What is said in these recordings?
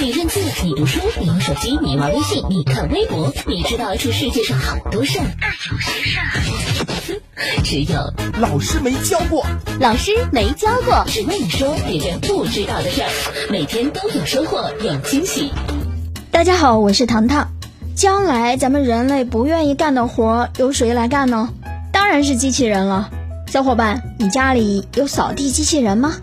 你认字，你读书，你用手机，你玩微信，你看微博，你知道这世界上好多事儿，但有些事儿，只有老师没教过。老师没教过，只为你说别人不知道的事儿，每天都有收获，有惊喜。大家好，我是糖糖。将来咱们人类不愿意干的活，由谁来干呢？当然是机器人了。小伙伴，你家里有扫地机器人吗？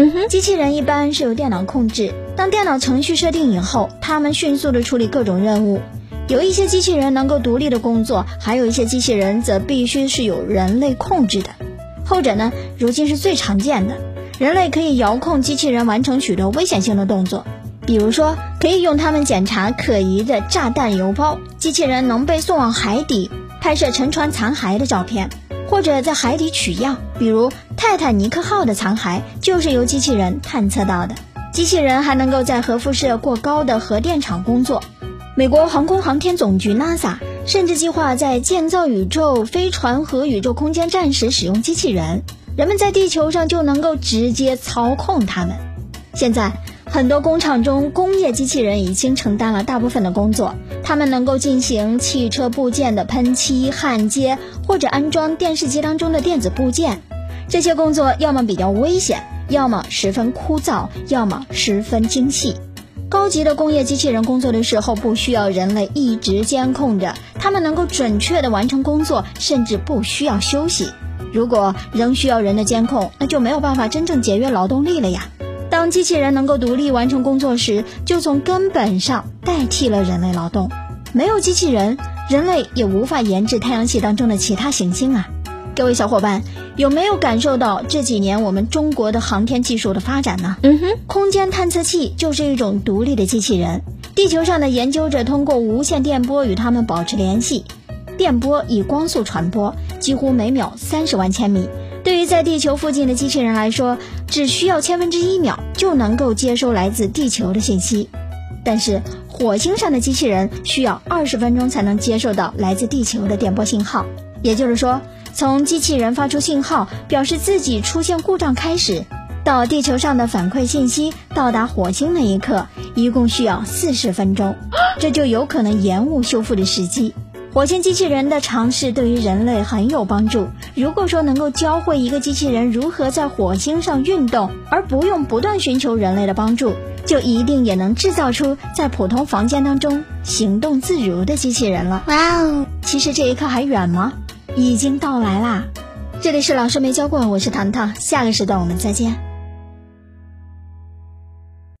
嗯哼，机器人一般是由电脑控制。当电脑程序设定以后，它们迅速的处理各种任务。有一些机器人能够独立的工作，还有一些机器人则必须是有人类控制的。后者呢，如今是最常见的。人类可以遥控机器人完成许多危险性的动作，比如说可以用它们检查可疑的炸弹邮包，机器人能被送往海底拍摄沉船残骸的照片。或者在海底取样，比如泰坦尼克号的残骸就是由机器人探测到的。机器人还能够在核辐射过高的核电厂工作。美国航空航天总局 NASA 甚至计划在建造宇宙飞船和宇宙空间站时使用机器人，人们在地球上就能够直接操控它们。现在。很多工厂中，工业机器人已经承担了大部分的工作。它们能够进行汽车部件的喷漆、焊接，或者安装电视机当中的电子部件。这些工作要么比较危险，要么十分枯燥，要么十分精细。高级的工业机器人工作的时候，不需要人类一直监控着，它们能够准确地完成工作，甚至不需要休息。如果仍需要人的监控，那就没有办法真正节约劳动力了呀。当机器人能够独立完成工作时，就从根本上代替了人类劳动。没有机器人，人类也无法研制太阳系当中的其他行星啊！各位小伙伴，有没有感受到这几年我们中国的航天技术的发展呢？嗯哼，空间探测器就是一种独立的机器人。地球上的研究者通过无线电波与它们保持联系，电波以光速传播，几乎每秒三十万千米。对于在地球附近的机器人来说，只需要千分之一秒就能够接收来自地球的信息。但是火星上的机器人需要二十分钟才能接受到来自地球的电波信号。也就是说，从机器人发出信号表示自己出现故障开始，到地球上的反馈信息到达火星那一刻，一共需要四十分钟，这就有可能延误修复的时机。火星机器人的尝试对于人类很有帮助。如果说能够教会一个机器人如何在火星上运动，而不用不断寻求人类的帮助，就一定也能制造出在普通房间当中行动自如的机器人了。哇哦！其实这一刻还远吗？已经到来啦！这里是老师没教过，我是糖糖，下个时段我们再见。